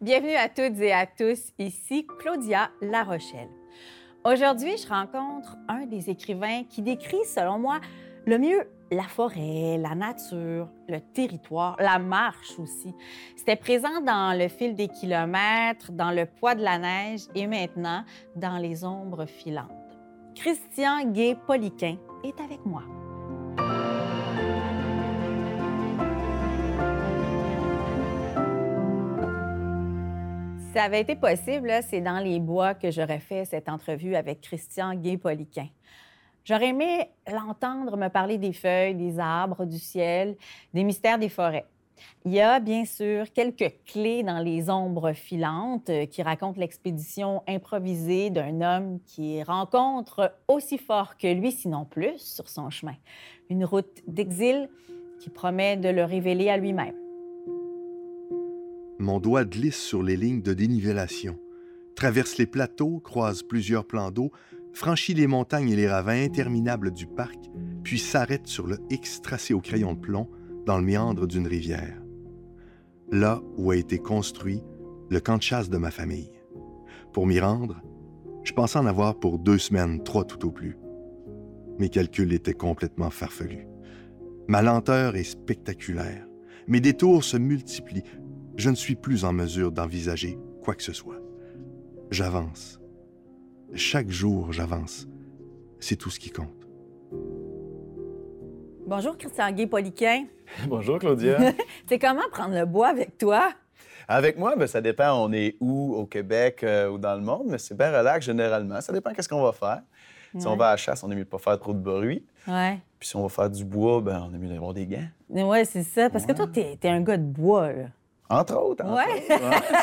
Bienvenue à toutes et à tous, ici Claudia Larochelle. Aujourd'hui, je rencontre un des écrivains qui décrit, selon moi, le mieux la forêt, la nature, le territoire, la marche aussi. C'était présent dans le fil des kilomètres, dans le poids de la neige et maintenant dans les ombres filantes. Christian Gay-Poliquin est avec moi. Ça avait été possible, c'est dans les bois que j'aurais fait cette entrevue avec Christian Gay-Poliquin. J'aurais aimé l'entendre me parler des feuilles, des arbres, du ciel, des mystères des forêts. Il y a bien sûr quelques clés dans les ombres filantes euh, qui racontent l'expédition improvisée d'un homme qui rencontre aussi fort que lui, sinon plus, sur son chemin. Une route d'exil qui promet de le révéler à lui-même. Mon doigt glisse sur les lignes de dénivellation, traverse les plateaux, croise plusieurs plans d'eau, franchit les montagnes et les ravins interminables du parc, puis s'arrête sur le X tracé au crayon de plomb dans le méandre d'une rivière. Là où a été construit le camp de chasse de ma famille. Pour m'y rendre, je pensais en avoir pour deux semaines, trois tout au plus. Mes calculs étaient complètement farfelus. Ma lenteur est spectaculaire. Mes détours se multiplient, je ne suis plus en mesure d'envisager quoi que ce soit. J'avance. Chaque jour, j'avance. C'est tout ce qui compte. Bonjour, Christian Gay-Poliquin. Bonjour, Claudia. C'est comment prendre le bois avec toi? Avec moi, ben, ça dépend, on est où, au Québec euh, ou dans le monde, mais c'est bien relax généralement. Ça dépend qu'est-ce qu'on va faire. Si on va à la chasse, on est mieux de pas faire trop de bruit. Ouais. Puis si on va faire du bois, ben, on est mieux d'avoir des gants. Oui, c'est ça. Parce que toi, t'es es un gars de bois, là. Entre autres. Entre Ouais.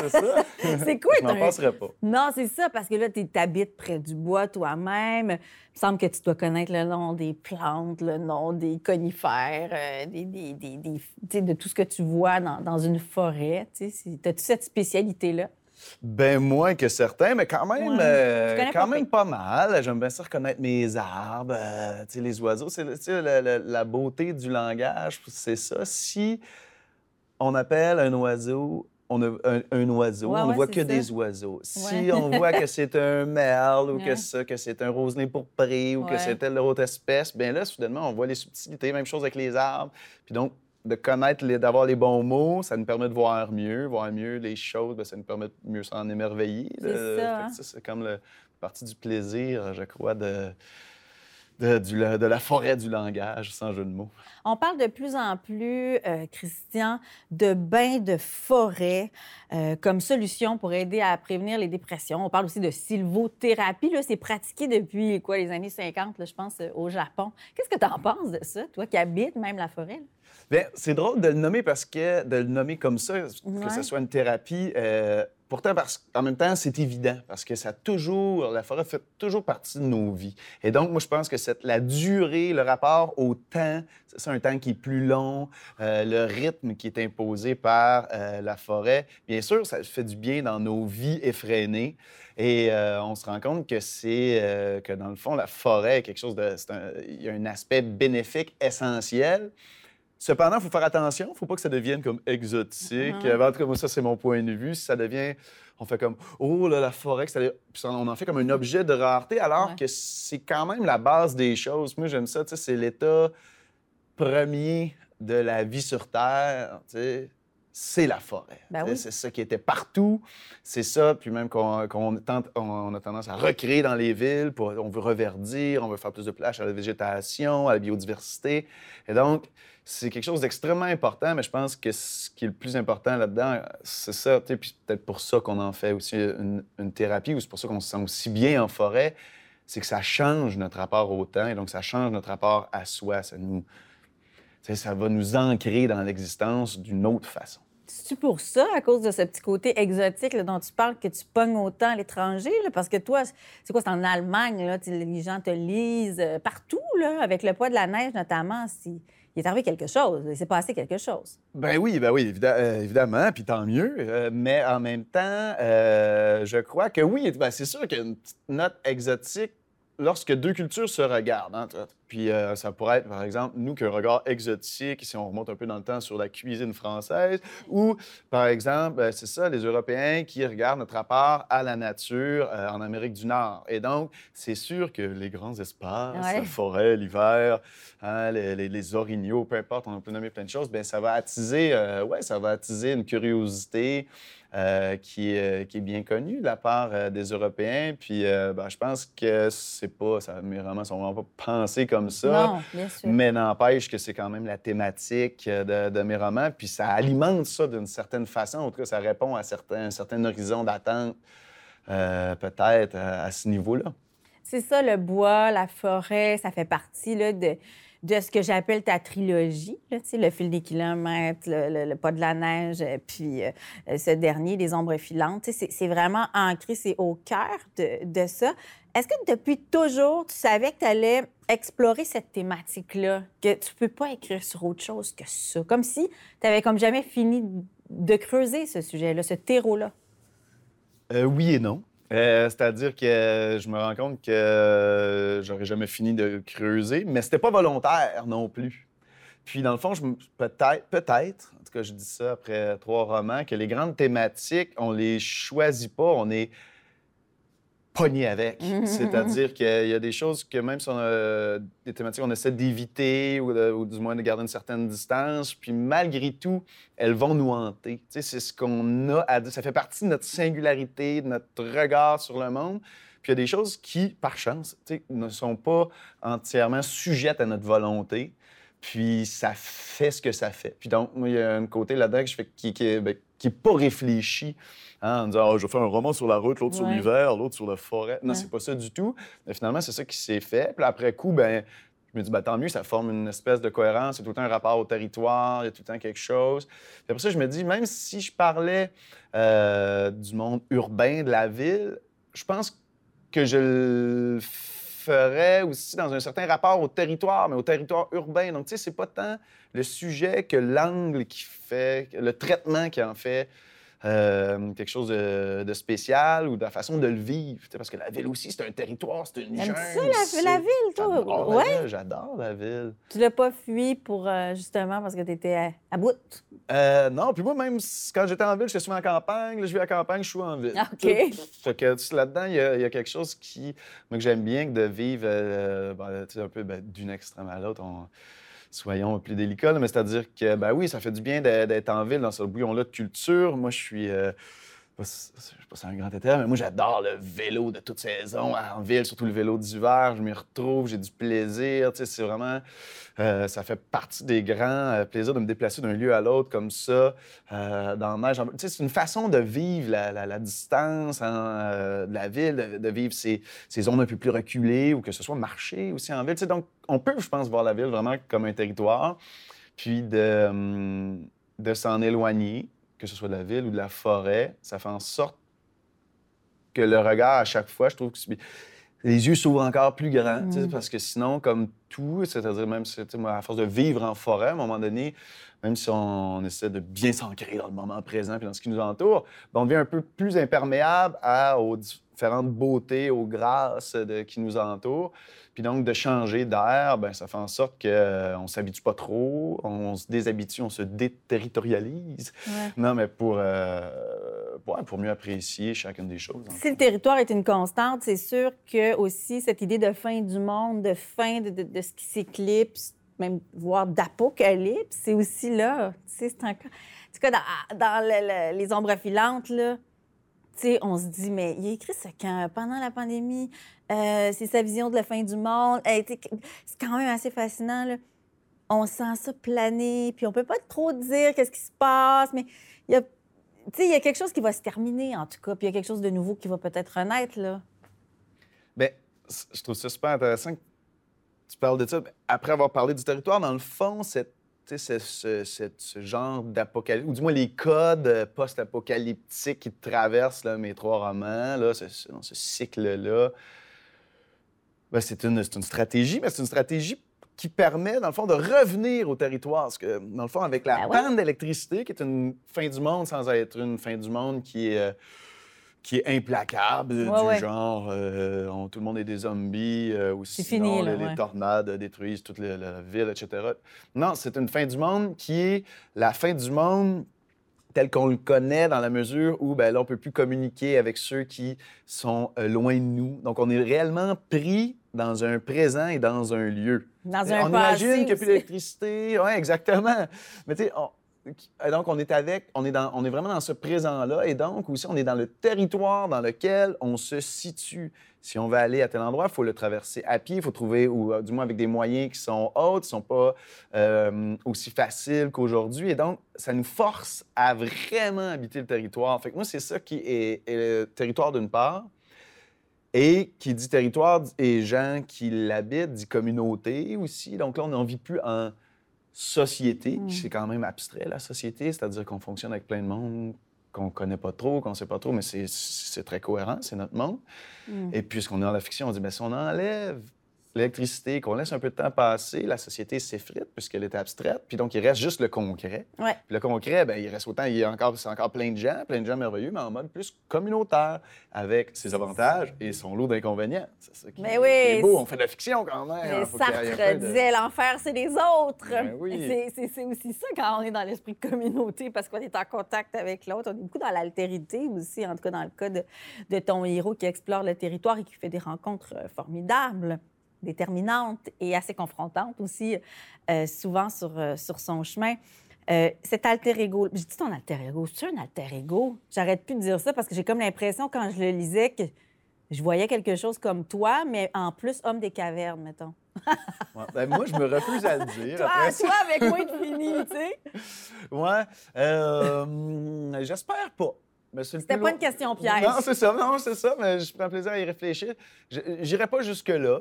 c'est ça. C'est quoi, Je m'en t'as un- passerai pas. Non, c'est ça, parce que là, tu habites près du bois toi-même. Il me semble que tu dois connaître le nom des plantes, le nom des conifères, euh, des, des- de tout ce que tu vois dans, dans une forêt. Tu as toute cette spécialité-là? Ben moins que certains, mais quand même, Ouais. euh, quand pas même pas mal. J'aime bien ça reconnaître mes arbres, euh, les oiseaux. C'est la- la beauté du langage, c'est ça. Si on appelle un oiseau on a un, un oiseau, Ouais, on ne ouais, voit que ça. des oiseaux. Si on voit que c'est un merle ou que, ça, que c'est un roselet pourpré ou que c'est telle autre espèce, bien là, soudainement, on voit les subtilités. Même chose avec les arbres. Puis donc, de connaître, d'avoir les bons mots, ça nous permet de voir mieux. Voir mieux les choses, bien, ça nous permet de mieux s'en émerveiller. C'est ça, hein. ça, c'est comme le partie du plaisir, je crois, de, de, du- de la forêt du langage, sans jeu de mots. On parle de plus en plus, euh, Christian, de bains de forêt euh, comme solution pour aider à prévenir les dépressions. On parle aussi de sylvothérapie. Là, c'est pratiqué depuis quoi, les années 50, là, je pense, euh, au Japon. Qu'est-ce que tu en penses de ça, toi qui habites même la forêt? là? Bien, c'est drôle de le nommer parce que de le nommer comme ça, Ouais. que ce soit une thérapie, euh, pourtant, parce, en même temps, c'est évident parce que ça toujours, la forêt fait toujours partie de nos vies. Et donc, moi, je pense que cette, la durée, le rapport au temps, c'est un temps qui est plus long, euh, le rythme qui est imposé par euh, la forêt, bien sûr, ça fait du bien dans nos vies effrénées. Et euh, on se rend compte que c'est que dans le fond, la forêt est quelque chose de. Il y a un aspect bénéfique essentiel. Cependant, il faut faire attention. Il ne faut pas que ça devienne comme exotique. Mhm. Euh, En tout cas, moi, ça, c'est mon point de vue. Si ça devient... On fait comme, oh là, la forêt, ça- puis on en fait comme un objet de rareté, alors Ouais. que c'est quand même la base des choses. Moi, j'aime ça, tu sais, c'est l'état premier de la vie sur Terre, tu sais, c'est la forêt. Ben oui. C'est ça qui était partout. C'est ça, puis même qu'on on, on a tendance à recréer dans les villes, pour, on veut reverdir, on veut faire plus de place à la végétation, à la biodiversité. Et donc, c'est quelque chose d'extrêmement important, mais je pense que ce qui est le plus important là-dedans, c'est ça, puis peut-être pour ça qu'on en fait aussi une, thérapie, ou c'est pour ça qu'on se sent aussi bien en forêt, c'est que ça change notre rapport au temps, et donc ça change notre rapport à soi. Ça nous... Ça va nous ancrer dans l'existence d'une autre façon. C'est-tu pour ça, à cause de ce petit côté exotique dont tu parles, que tu pognes autant à l'étranger? Parce que toi, c'est quoi, c'est en Allemagne, là, les gens te lisent euh, partout, là, avec le poids de la neige notamment. Il est arrivé quelque chose, il s'est passé quelque chose. Ben oui, ben oui, euh, évidemment, puis tant mieux. Euh, mais en même temps, euh, je crois que oui, ben c'est sûr qu'une petite note exotique, lorsque deux cultures se regardent, hein, Puis euh, ça pourrait être, par exemple, nous, qu'un regard exotique, si on remonte un peu dans le temps sur la cuisine française, ou, par exemple, euh, c'est ça, les Européens qui regardent notre rapport à la nature euh, en Amérique du Nord. Et donc, c'est sûr que les grands espaces, Ouais. la forêt, l'hiver, hein, les, les- les orignaux, peu importe, on peut nommer plein de choses, bien, ça va attiser, ouais, ça va attiser une curiosité euh, qui, est, qui est bien connue de la part euh, des Européens. Puis, ben, je pense que c'est pas, ça, mes romans sont vraiment pas pensés comme ça. Non, bien sûr. Mais n'empêche que c'est quand même la thématique euh, de, de mes romans, puis ça alimente ça d'une certaine façon. En tout cas, ça répond à certains, un certain horizon d'attente, euh, peut-être, à, à ce niveau-là. C'est ça, le bois, la forêt, ça fait partie là, de, de ce que j'appelle ta trilogie. Là, le fil des kilomètres, le, le- le pas de la neige, euh, puis euh, ce dernier, les ombres filantes. C'est c'est vraiment ancré, c'est au cœur de, de ça. Est-ce que depuis toujours, tu savais que tu allais explorer cette thématique-là, que tu peux pas écrire sur autre chose que ça? Comme si tu avais comme jamais fini de creuser ce sujet-là, ce terreau-là. Euh, oui et non. Euh, C'est-à-dire que euh, je me rends compte que euh, j'aurais jamais fini de creuser, mais c'était pas volontaire non plus. Puis dans le fond, je peut-être, peut-être, en tout cas je dis ça après trois romans, que les grandes thématiques, on les choisit pas, on est pogné avec. C'est-à-dire qu'il y a des choses que même si on a des thématiques, on essaie d'éviter ou, du moins de garder une certaine distance, puis malgré tout, elles vont nous hanter. Tu sais, c'est ce qu'on a à dire. Ça fait partie de notre singularité, de notre regard sur le monde. Puis il y a des choses qui, par chance, tu sais, ne sont pas entièrement sujettes à notre volonté. Puis ça fait ce que ça fait. Puis donc, moi, il y a un côté là-dedans que je fais qui, qui, est- ben, qui est pas réfléchi. hein, en disant, Ah, je vais faire un roman sur la route, l'autre sur l'hiver, l'autre sur la forêt. Non, Ouais. c'est pas ça du tout. Mais finalement, c'est ça qui s'est fait. Puis après coup, ben, je me dis, ben, tant mieux, ça forme une espèce de cohérence. Il y a tout le temps un rapport au territoire, il y a tout le temps quelque chose. Puis après ça, je me dis, même si je parlais euh, du monde urbain, de la ville, je pense que je le ferais aussi dans un certain rapport au territoire, mais au territoire urbain. Donc, tu sais, c'est pas tant le sujet que l'angle qui fait, le traitement qui en fait euh, quelque chose de, de spécial ou de la façon de le vivre. Parce que la ville aussi, c'est un territoire, c'est une jungle. ça, la, la ville, toi? J'adore la Ouais? J'adore la ville. Tu l'as pas fui pour euh, justement parce que tu étais à, à bout? Euh, non, puis moi, même quand j'étais en ville, j'étais souvent en campagne. Là, je vis à campagne, je suis en ville. Ah, OK. Fait que là-dedans, il y, a- il y a quelque chose qui, moi, que j'aime bien, que de vivre ben, un peu ben, d'une extrême à l'autre. on- Soyons plus délicats, mais c'est-à-dire que, ben oui, ça fait du bien d'être en ville dans ce bouillon-là de culture. Moi, je suis. euh, sais pas si c'est un grand état, mais moi, j'adore le vélo de toute saison en ville, surtout le vélo d'hiver. Je m'y retrouve, j'ai du plaisir. C'est vraiment. euh, ça fait partie des grands euh, plaisirs de me déplacer d'un lieu à l'autre comme ça, euh, dans la neige. C'est une façon de vivre la, distance hein, de la ville, de, vivre ces, zones un peu plus reculées ou que ce soit marcher aussi en ville. Donc, on peut, je pense, voir la ville vraiment comme un territoire, puis de, hum, de s'en éloigner, que ce soit de la ville ou de la forêt. Ça fait en sorte que le regard, à chaque fois, je trouve que c'est- les yeux s'ouvrent encore plus grands, Mm. parce que sinon, comme tout, c'est-à-dire même si, à force de vivre en forêt, à un moment donné, même si on, essaie de bien s'ancrer dans le moment présent puis dans ce qui nous entoure, ben, on devient un peu plus imperméable à, aux différentes beautés, aux grâces de, qui nous entourent. Puis donc, de changer d'air, ben, ça fait en sorte qu'on ne s'habitue pas trop, on se déshabitue, on se déterritorialise. Ouais. Non, mais pour, euh, ouais, pour mieux apprécier chacune des choses. Si le territoire est une constante, c'est sûr que aussi cette idée de fin du monde, de fin de, de- de ce qui s'éclipse, même voire d'apocalypse, c'est aussi là. Tu sais, c'est encore. En tout cas, dans, dans le- le- les ombres filantes, là, tu sais, on se dit, mais il a écrit ça quand? Pendant la pandémie, euh, c'est sa vision de la fin du monde. C'est quand même assez fascinant, là. On sent ça planer, puis on peut pas trop dire qu'est-ce qui se passe, mais il y a tu sais, il y a quelque chose qui va se terminer, en tout cas, puis il y a quelque chose de nouveau qui va peut-être renaître, là. Bien, je trouve ça super intéressant que tu parles de ça. Après avoir parlé du territoire, dans le fond, cette, ce, ce- ce genre d'apocalypse, ou du moins les codes euh, post-apocalyptiques qui traversent mes trois romans, là, ce, cycle-là, ben, c'est une, une stratégie, mais c'est une stratégie qui permet, dans le fond, de revenir au territoire. Parce que, dans le fond, avec la Ben ouais. panne d'électricité, qui est une fin du monde sans être une fin du monde qui est... euh, qui est implacable, Ouais, du ouais. genre euh, on- tout le monde est des zombies, euh, ou sinon fini, là, les, tornades détruisent toute la, la ville, etc. Non, c'est une fin du monde qui est la fin du monde tel qu'on le connaît dans la mesure où ben, là, on ne peut plus communiquer avec ceux qui sont euh, loin de nous. Donc, on est réellement pris dans un présent et dans un lieu. Dans on un imagine passé qu'il n'y a plus d'électricité. Oui, exactement. Mais tu sais, on- donc, on est avec, on est, dans, on est vraiment dans ce présent-là. Et donc, aussi, on est dans le territoire dans lequel on se situe. Si on veut aller à tel endroit, il faut le traverser à pied, il faut trouver, ou euh, du moins avec des moyens qui sont hauts, qui ne sont pas euh, aussi faciles qu'aujourd'hui. Et donc, ça nous force à vraiment habiter le territoire. Fait que moi, c'est ça qui est, est le territoire d'une part. Et qui dit territoire et gens qui l'habitent, dit communauté aussi. Donc là, on n'en vit plus en société, Mm. c'est quand même abstrait, la société, c'est-à-dire qu'on fonctionne avec plein de monde qu'on connaît pas trop, qu'on sait pas trop, mais c'est- très cohérent, c'est notre monde. Mm. Et puisqu'on est dans la fiction, on dit, bien, si on enlève l'électricité, qu'on laisse un peu de temps passer, la société s'effrite puisqu'elle est abstraite, puis donc il reste juste le concret. Ouais. Puis le concret, ben, il reste autant, il y a encore, c'est encore plein de gens, plein de gens merveilleux, mais en mode plus communautaire, avec ses avantages et son lot d'inconvénients. C'est ça qui, Mais oui, est beau. On fait de la fiction quand même. Mais hein, Sartre de- disait l'enfer, c'est les autres. Ben oui. C'est- aussi ça quand on est dans l'esprit de communauté, parce qu'on est en contact avec l'autre. On est beaucoup dans l'altérité aussi, en tout cas dans le cas de, de ton héros qui explore le territoire et qui fait des rencontres euh, formidables, déterminantes et assez confrontantes aussi, euh, souvent sur, euh, sur son chemin. Euh, cet alter ego, je dis ton alter ego, c'est un alter ego? J'arrête plus de dire ça parce que j'ai comme l'impression quand je le lisais que je voyais quelque chose comme toi, mais en plus homme des cavernes, mettons. Ouais, ben, moi, je me refuse à le dire. Toi, Après toi avec moi, de fini, tu sais. Ouais. euh, J'espère pas. Mais c'est C'était pas une question piège. Non, c'est ça, non, c'est ça, mais je prends plaisir à y réfléchir. Je- J'irai pas jusque-là,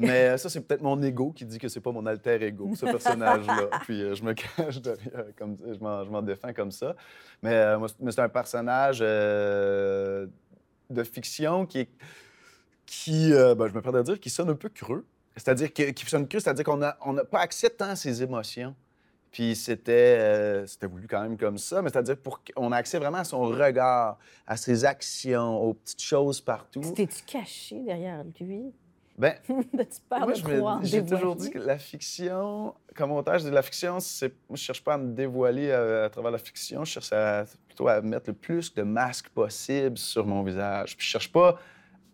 mais ça, c'est peut-être mon ego qui dit que c'est pas mon alter ego, ce personnage-là. Puis euh, je me cache derrière, comme je m'en défends comme ça. Mais, euh, c'est- mais c'est un personnage euh, de fiction qui est. qui, euh, ben, je me permets de dire, qui sonne un peu creux. C'est-à-dire qui sonne creux, c'est-à-dire qu'on n'a on n'a pas accès tant à ses émotions. Puis c'était euh, c'était voulu quand même comme ça, mais c'est-à-dire pour qu'on a accès vraiment à son regard, à ses actions, aux petites choses partout. T'es-tu caché derrière lui? Ben, tu parles moi, de je me- j'ai toujours dit que la fiction, comme je dis la fiction, c'est, moi, je cherche pas à me dévoiler à, à travers la fiction, je cherche à- plutôt à mettre le plus de masques possible sur mon visage. Puis je cherche pas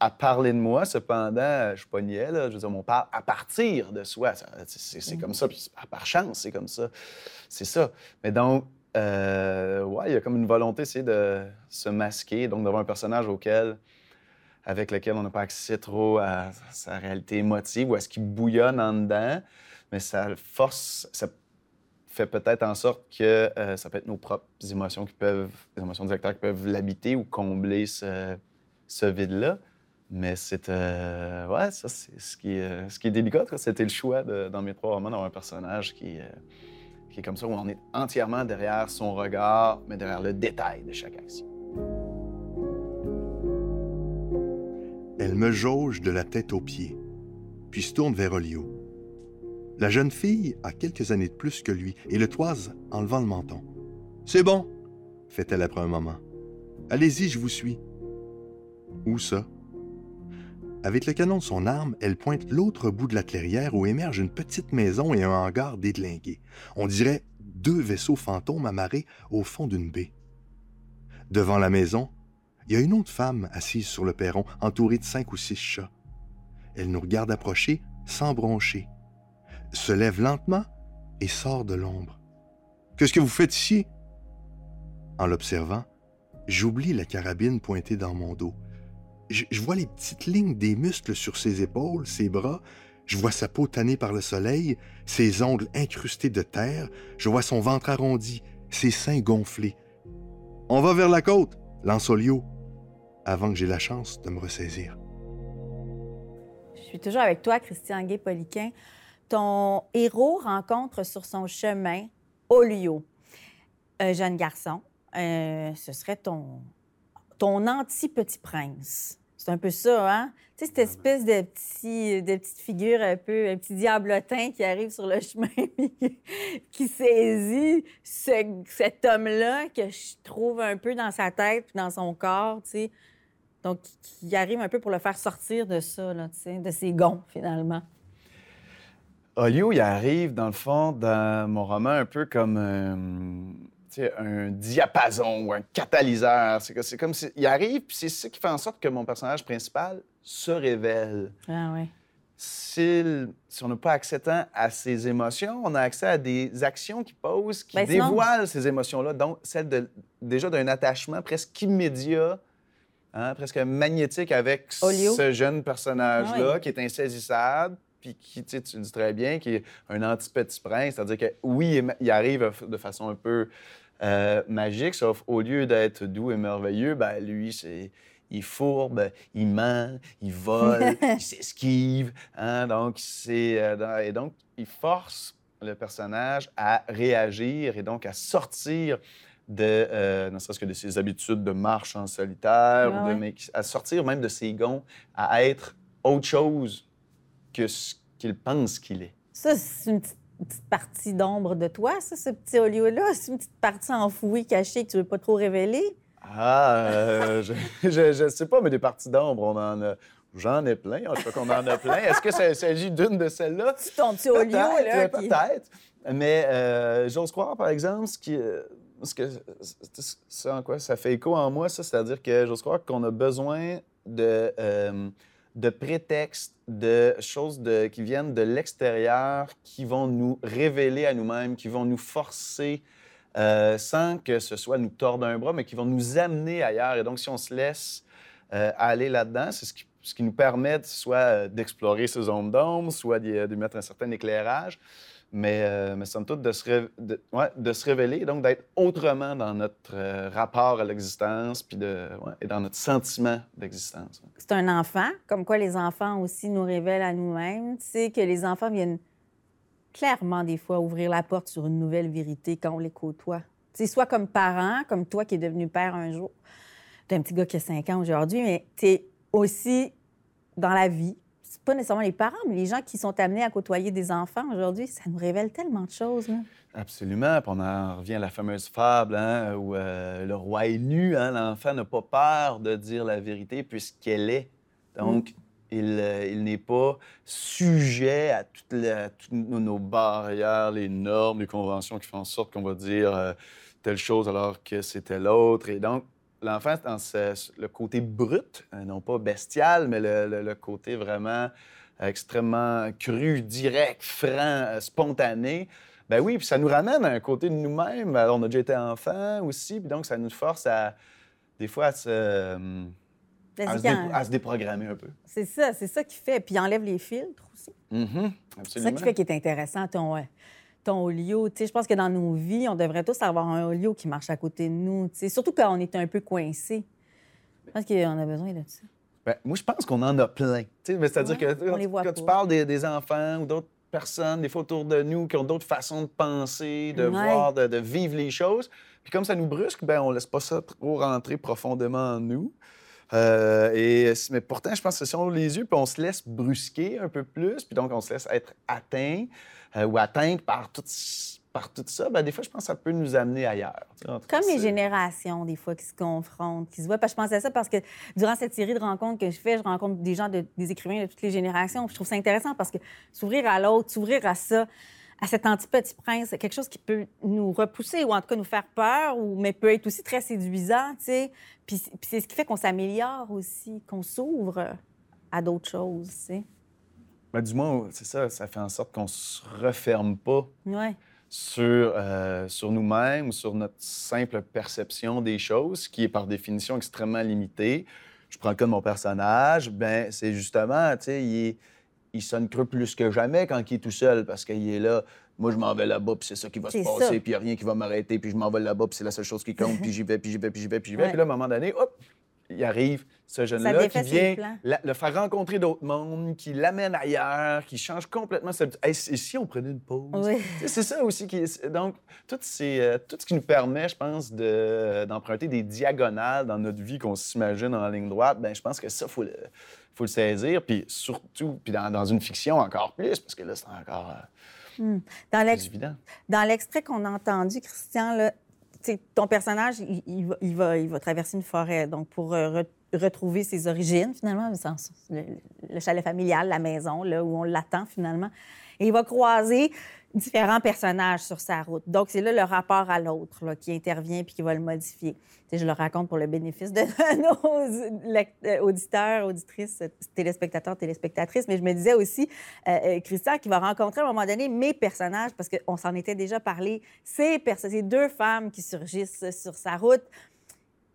à parler de moi, cependant, je suis pas niais, là, je veux dire, on parle à partir de soi. C'est, c'est comme ça, puis par chance, c'est comme ça. C'est ça. Mais donc, euh, ouais, il y a comme une volonté, c'est de se masquer, donc d'avoir un personnage auquel avec lequel on n'a pas accès trop à sa réalité émotive ou à ce qui bouillonne en dedans, mais ça force, ça fait peut-être en sorte que euh, ça peut être nos propres émotions qui peuvent, les émotions du lecteur qui peuvent l'habiter ou combler ce, ce vide-là. Mais c'est, euh, ouais, ça c'est ce qui, ce qui est délicat. C'était le choix dans mes trois romans d'avoir un personnage qui, euh, qui est comme ça, où on est entièrement derrière son regard, mais derrière le détail de chaque action. Elle me jauge de la tête aux pieds, puis se tourne vers Olio. La jeune fille a quelques années de plus que lui et le toise en levant le menton. C'est bon, fait-elle après un moment. Allez-y, je vous suis. Où ça? Avec le canon de son arme, elle pointe l'autre bout de la clairière où émerge une petite maison et un hangar dédlingué. On dirait deux vaisseaux fantômes amarrés au fond d'une baie. Devant la maison, il y a une autre femme assise sur le perron, entourée de cinq ou six chats. Elle nous regarde approcher sans broncher, se lève lentement et sort de l'ombre. Qu'est-ce que vous faites ici? En l'observant, j'oublie la carabine pointée dans mon dos. Je, vois les petites lignes des muscles sur ses épaules, ses bras. Je vois sa peau tannée par le soleil, ses ongles incrustés de terre. Je vois son ventre arrondi, ses seins gonflés. On va vers la côte, lance Olio, avant que j'ai la chance de me ressaisir. Je suis toujours avec toi, Christian Gay-Poliquin. Ton héros rencontre sur son chemin Olio, un jeune garçon. Euh, ce serait ton, ton anti-petit prince. C'est un peu ça, hein? Tu sais, cette espèce de, petit, de petite figure un peu, un petit diablotin qui arrive sur le chemin qui- saisit ce- cet homme-là que je trouve un peu dans sa tête puis dans son corps, tu sais. Donc, qui arrive un peu pour le faire sortir de ça, là, de ses gonds, finalement. Olio, il arrive, dans le fond, dans mon roman, un peu comme un diapason ou un catalyseur. C'est comme si... Il arrive, puis c'est ça qui fait en sorte que mon personnage principal se révèle. Ah oui. Si, si on n'a pas accès à ses émotions, on a accès à des actions qui posent, qui Ben, dévoilent ces émotions-là. Donc, celle de, déjà d'un attachement presque immédiat, hein, presque magnétique avec Olio. ce jeune personnage-là Ah oui. qui est insaisissable, puis qui, tu sais, tu le dis très bien, qui est un anti-petit prince. C'est-à-dire que oui, il arrive de façon un peu euh, magique, sauf au lieu d'être doux et merveilleux, ben lui, c'est. Il fourbe, il ment, il vole, il s'esquive. hein, donc, c'est, euh, et donc, il force le personnage à réagir et donc à sortir de, euh, ne serait-ce que de ses habitudes de marche en solitaire, Ah ou de- ouais. mais à sortir même de ses gonds, à être autre chose que ce qu'il pense qu'il est. Ça, c'est une petite, une petite partie d'ombre de toi, ça, ce petit olio-là. C'est une petite partie enfouie, cachée, que tu veux pas trop révéler? Ah, euh, je, je sais pas, mais des parties d'ombre, on en a. J'en ai plein. Je sais qu'on en a plein. Est-ce que ça s'agit d'une de celles-là? C'est ton petit olio, là. euh, Peut-être. Mais euh, j'ose croire, par exemple, ce qui. euh, ce que, c'est- ça en quoi ça fait écho en moi, ça, c'est-à-dire que j'ose croire qu'on a besoin de, euh, de prétextes, de choses de, qui viennent de l'extérieur, qui vont nous révéler à nous-mêmes, qui vont nous forcer euh, sans que ce soit nous tordre un bras, mais qui vont nous amener ailleurs. Et donc, si on se laisse euh, aller là-dedans, c'est ce qui, ce qui nous permet de- soit euh, d'explorer ces zones d'ombre, soit d'y mettre un certain éclairage, mais, euh, mais somme toute de se, ré- de, ouais, de se révéler, donc d'être autrement dans notre euh, rapport à l'existence, puis de, et dans notre sentiment d'existence. C'est un enfant, comme quoi les enfants aussi nous révèlent à nous-mêmes. Tu sais, que les enfants viennent clairement, des fois, ouvrir la porte sur une nouvelle vérité quand on les côtoie. Tu sais, soit comme parent, comme toi qui es devenu père un jour. T'es un petit gars qui a 5 ans aujourd'hui, mais tu es aussi dans la vie. C'est pas nécessairement les parents, mais les gens qui sont amenés à côtoyer des enfants aujourd'hui, ça nous révèle tellement de choses. Là. Absolument. Puis on en revient à la fameuse fable hein, où euh, le roi est nu. Hein, L'enfant n'a pas peur de dire la vérité puisqu'elle est. Donc, il, euh, il n'est pas sujet à toutes, les- à toutes nos nos barrières, les normes, les conventions qui font en sorte qu'on va dire euh, telle chose alors que c'était l'autre. Et donc, l'enfant, dans ce- le côté brut, euh, non pas bestial, mais le, le- le côté vraiment extrêmement cru, direct, franc, euh, spontané, ben oui, puis ça nous ramène à un côté de nous-mêmes. Alors, on a déjà été enfant aussi, puis donc ça nous force à, des fois, à se, euh, à se, dé- quand- à se déprogrammer un peu. C'est ça, c'est ça qui fait. Puis il enlève les filtres aussi. Mhm, C'est ça qui fait qu'il est intéressant, ton, euh, ton olio. Tu sais, je pense que dans nos vies, on devrait tous avoir un olio qui marche à côté de nous. tu sais, Surtout quand on est un peu coincé. Je pense qu'on a besoin de ça. Ben, moi, je pense qu'on en a plein. Tu sais, C'est-à-dire Ouais, que quand, tu parles des, des enfants ou d'autres personnes, des fois autour de nous, qui ont d'autres façons de penser, de Ouais. voir, de, de vivre les choses, puis comme ça nous brusque, ben, on laisse pas ça trop rentrer profondément en nous. Euh, et, mais pourtant, je pense que si on ouvre les yeux, puis on se laisse brusquer un peu plus, puis donc on se laisse être atteint euh, ou atteinte par tout, par tout ça, ben, des fois, je pense que ça peut nous amener ailleurs. cas, Comme les générations, des fois, qui se confrontent, qui se voient. Parce que je pense à ça parce que durant cette série de rencontres que je fais, je rencontre des gens, de- des écrivains de toutes les générations. Puis Je trouve ça intéressant parce que s'ouvrir à l'autre, s'ouvrir à ça, à cet anti-petit prince, c'est quelque chose qui peut nous repousser ou en tout cas nous faire peur, ou, mais peut être aussi très séduisant, tu sais. Puis, c'est- puis c'est ce qui fait qu'on s'améliore aussi, qu'on s'ouvre à d'autres choses, tu sais. Ben, du moins, c'est ça, ça fait en sorte qu'on se referme pas Ouais. sur, euh, sur nous-mêmes ou sur notre simple perception des choses, qui est par définition extrêmement limitée. Je prends le cas de mon personnage, ben c'est justement, tu sais, il, il sonne creux plus que jamais quand il est tout seul, parce qu'il est là, moi je m'en vais là-bas, puis c'est ça qui va se passer, puis il n'y a rien qui va m'arrêter, puis je m'en vais là-bas, puis c'est la seule chose qui compte, puis j'y vais, puis j'y vais, puis j'y vais, puis j'y vais. Puis là, à un moment donné, hop, il arrive ce jeune-là qui vient la- le faire rencontrer d'autres mondes, qui l'amène ailleurs, qui change complètement sa... Hey, et si on prenait une pause? Oui. C'est ça aussi qui. Donc, tout, ces, euh, tout ce qui nous permet, je pense, de- d'emprunter des diagonales dans notre vie qu'on s'imagine en ligne droite, ben je pense que ça, il faut le, faut le saisir. Puis surtout, puis dans, dans une fiction encore plus, parce que là, c'est encore euh, Dans évident. Dans l'extrait qu'on a entendu, Christian, là, ton personnage, il, va, traverser une forêt. Donc, pour euh, re- retrouver ses origines, finalement, le, le chalet familial, la maison, là, où on l'attend, finalement. Et il va croiser différents personnages sur sa route. Donc, c'est là le rapport à l'autre qui intervient puis qui va le modifier. je le raconte pour le bénéfice de nos euh, auditeurs, auditrices, téléspectateurs, téléspectatrices, mais je me disais aussi, euh, euh, Christian, qui va rencontrer à un moment donné mes personnages, parce qu'on s'en était déjà parlé, ces, ces deux femmes qui surgissent sur sa route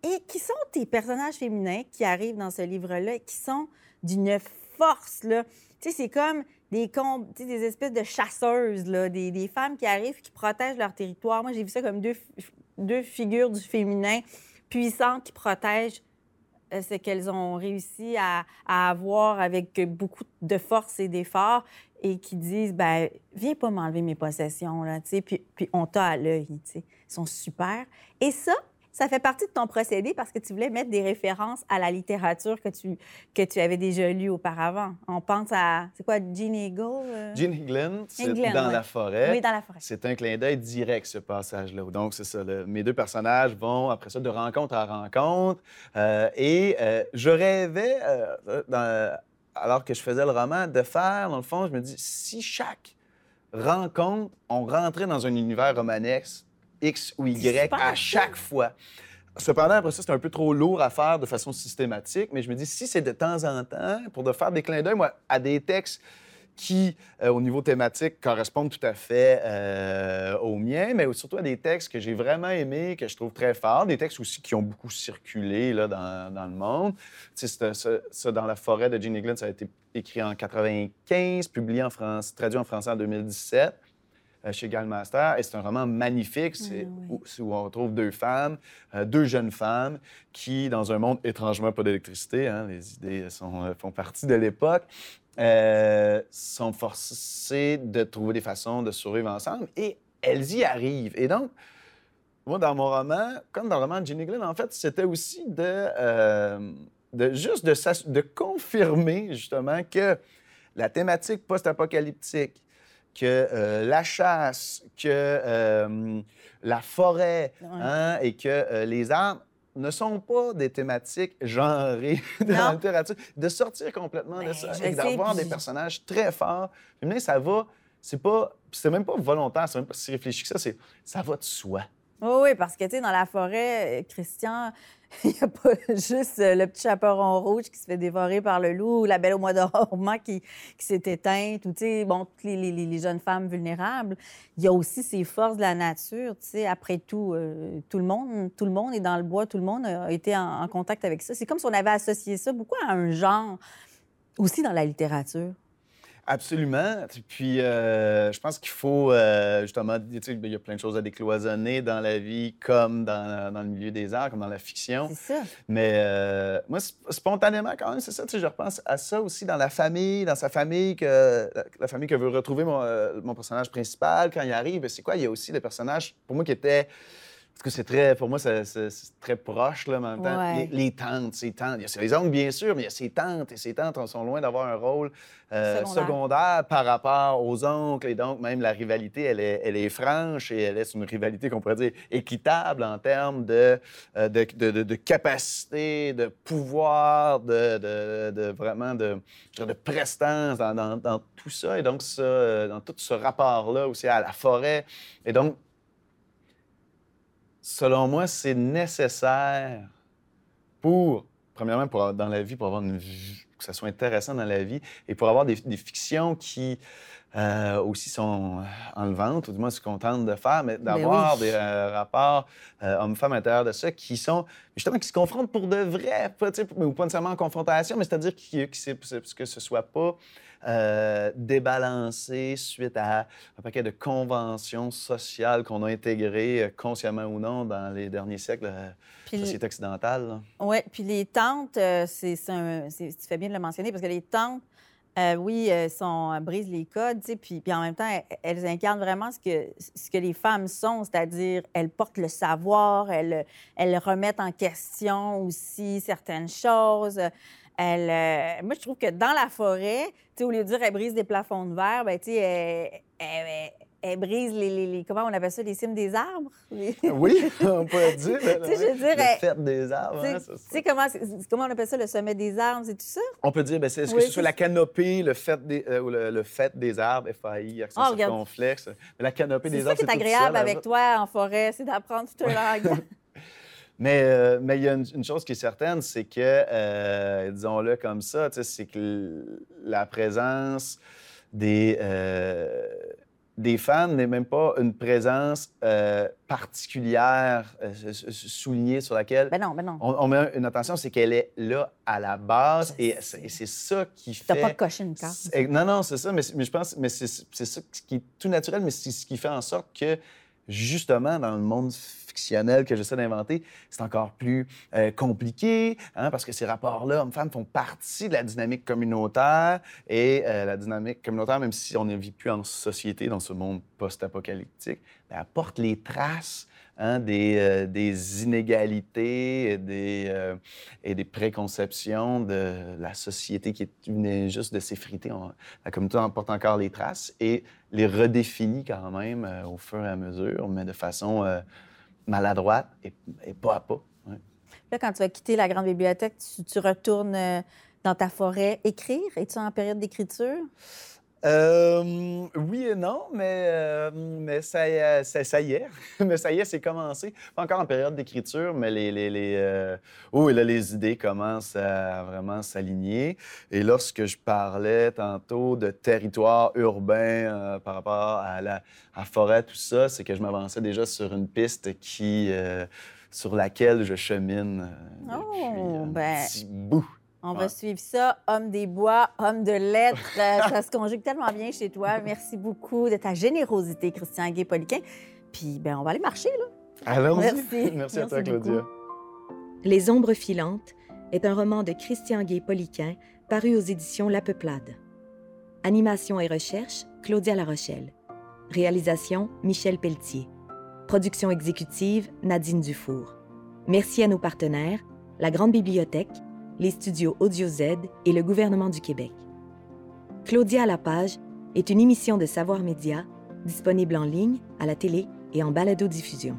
et qui sont tes personnages féminins qui arrivent dans ce livre-là, qui sont d'une force, là. Tu sais, c'est comme des, espèces de chasseuses, là, des, femmes qui arrivent, qui protègent leur territoire. Moi, j'ai vu ça comme deux, deux figures du féminin puissantes qui protègent euh, ce qu'elles ont réussi à, avoir avec beaucoup de force et d'effort et qui disent ben viens pas m'enlever mes possessions là, tu puis, puis on t'a à l'œil, tu. Ils sont super. Et ça, ça fait partie de ton procédé parce que tu voulais mettre des références à la littérature que tu, que tu avais déjà lue auparavant. On pense à, c'est quoi, Jean Eagle? Euh? Jean Eagle, c'est dans la forêt. Oui, dans la forêt. C'est un clin d'œil direct, ce passage-là. Donc, c'est ça. mes deux personnages vont, après ça, de rencontre à rencontre. Euh, et euh, je rêvais, alors que je faisais le roman, de faire, dans le fond, je me dis, si chaque rencontre, on rentrait dans un univers romanesque, X ou Y à chaque fois. Cependant, après ça, c'est un peu trop lourd à faire de façon systématique, mais je me dis, si c'est de temps en temps, pour de faire des clins d'œil, moi, à des textes qui, euh, au niveau thématique, correspondent tout à fait euh, aux miens, mais surtout à des textes que j'ai vraiment aimés, que je trouve très forts, des textes aussi qui ont beaucoup circulé là, dans, dans le monde. Tu sais, ça, dans la forêt de Gene Eglin, ça a été écrit en 95, publié en France, traduit en français en 2017. Euh, chez Gallmaster. Et c'est un roman magnifique c'est où, on retrouve deux femmes, euh, deux jeunes femmes qui, dans un monde étrangement pas d'électricité, hein, les idées sont, euh, font partie de l'époque, sont forcées de trouver des façons de survivre ensemble et elles y arrivent. Et donc, moi, dans mon roman, comme dans le roman de Ginny Glenn, en fait, c'était aussi de, de juste de, de confirmer justement que la thématique post-apocalyptique, que euh, la chasse, que euh, la forêt hein, et que euh, les arbres ne sont pas des thématiques genrées de la littérature. De sortir complètement de ben, ça et d'avoir des personnages très forts. Mais ça va, c'est pas, c'est même pas volontaire, c'est même pas si réfléchi que ça, c'est, ça va de soi. Oui, parce que, tu sais, dans la forêt, Christian, Il n'y a pas juste euh, le petit chaperon rouge qui se fait dévorer par le loup ou la belle au mois d'orment qui, qui s'est éteinte ou, tu sais, bon, toutes les, les, jeunes femmes vulnérables. Il y a aussi ces forces de la nature, tu sais. Après tout, euh, tout, le monde, tout le monde est dans le bois, tout le monde a été en contact avec ça. C'est comme si on avait associé ça beaucoup à un genre aussi dans la littérature. Absolument. Puis, euh, je pense qu'il faut, euh, justement, il y a plein de choses à décloisonner dans la vie, comme dans, dans, le milieu des arts, comme dans la fiction. C'est ça. Mais euh, moi, spontanément, quand même, c'est ça. Je repense à ça aussi dans la famille, dans sa famille, que, la famille que veut retrouver mon, mon personnage principal quand il arrive. C'est quoi? Il y a aussi le personnage, pour moi, qui était parce que c'est très, pour moi, c'est très proche, là, en même temps. Les, tantes, ces tantes. Il y a les oncles, bien sûr, mais il y a ces tantes, et ces tantes sont loin d'avoir un rôle euh, secondaire. par rapport aux oncles. Et donc, même la rivalité, elle est, elle est franche et elle est une rivalité qu'on pourrait dire équitable en termes de, euh, de, de, de, capacité, de pouvoir, de, vraiment de, de prestance dans, dans, dans, tout ça. Et donc, ça, dans tout ce rapport-là aussi à la forêt. Et donc, selon moi, c'est nécessaire pour, premièrement, pour, dans la vie, pour avoir une que ça soit intéressant dans la vie et pour avoir des, fictions qui euh, aussi sont enlevantes, ou du moins se contentent de faire, mais ben d'avoir des euh, rapports euh, hommes-femmes à l'intérieur de ça qui sont justement qui se confrontent pour de vrai, pas, ou pas nécessairement en confrontation, mais c'est-à-dire que, que ce soit pas euh, débalancé suite à un paquet de conventions sociales qu'on a intégrées, euh, consciemment ou non, dans les derniers siècles de la société occidentale. Oui, puis les tantes, euh, c'est, tu fais bien de le mentionner, parce que les tantes, oui, sont, brisent les codes, puis, puis en même temps, elles, incarnent vraiment ce que, ce que les femmes sont, c'est-à-dire elles portent le savoir, elles, elles remettent en question aussi certaines choses. Elle, euh, moi, je trouve que dans la forêt, au lieu de dire elle brise des plafonds de verre, ben, elle, elle brise les, les- les- Comment on appelle ça? Les cimes des arbres? Les- Oui, on peut dire. Tu sais, je veux dire, elle- fait des arbres. Tu hein, sais- c'est tu sais comment, c'est- comment on appelle ça, le sommet des arbres, c'est tout ça? On peut dire, ben, c'est, est-ce Oui, que ce soit c'est la canopée, le fait des, euh, le, le fait des arbres, FAI, accent Oh, circonflexe. Mais la canopée C'est des ça arbres, qui est agréable seul, avec elle- toi en forêt, c'est d'apprendre tout un langage. Mais euh, mais il y a une, une chose qui est certaine, c'est que, euh, disons-le comme ça, c'est que la présence des, euh, des fans n'est même pas une présence euh, particulière euh, soulignée sur laquelle ben non, ben non. on, on met une attention, c'est qu'elle est là à la base et c'est ça qui T'as fait... pas coché une carte. C'est- Non, non, c'est ça, mais, mais je pense mais c'est c'est ça qui est tout naturel, mais c'est ce qui fait en sorte que, justement, dans le monde que j'essaie d'inventer, c'est encore plus euh, compliqué, hein, parce que ces rapports-là, hommes-femmes, font partie de la dynamique communautaire et euh, la dynamique communautaire, même si on ne vit plus en société dans ce monde post-apocalyptique, ben, elle porte les traces hein, des, euh, des inégalités et des, préconceptions de la société qui venait juste de s'effriter. La communauté en porte encore les traces et les redéfinit quand même au fur et à mesure, mais de façon maladroite et, pas à pas. Là, quand tu vas quitter la grande bibliothèque, tu, tu retournes euh, dans ta forêt écrire? Es-tu en période d'écriture? Euh, oui et non, mais, euh, mais ça, y est- ça, ça y est. mais ça y est, c'est commencé. Pas encore en période d'écriture, mais les, les, les, euh, oh, et là, les idées commencent à vraiment s'aligner. Et lorsque je parlais tantôt de territoire urbain par rapport à la à forêt, tout ça, c'est que je m'avançais déjà sur une piste qui, sur laquelle je chemine depuis Oh, un ben, petit bout. On Ouais. va suivre ça. Homme des bois, homme de lettres. Euh, ça se conjugue tellement bien chez toi. Merci beaucoup de ta générosité, Christian Gay-Poliquin. Puis, ben, on va aller marcher, là. Allons-y. Merci. Merci à toi, beaucoup. Claudia. Les Ombres filantes est un roman de Christian Gay-Poliquin paru aux éditions La Peuplade. Animation et recherche, Claudia Larochelle. Réalisation, Michel Pelletier. Production exécutive, Nadine Dufour. Merci à nos partenaires, la Grande Bibliothèque, les studios Audio Z et le gouvernement du Québec. Claudia à la page est une émission de Savoir Média disponible en ligne, à la télé et en balado-diffusion.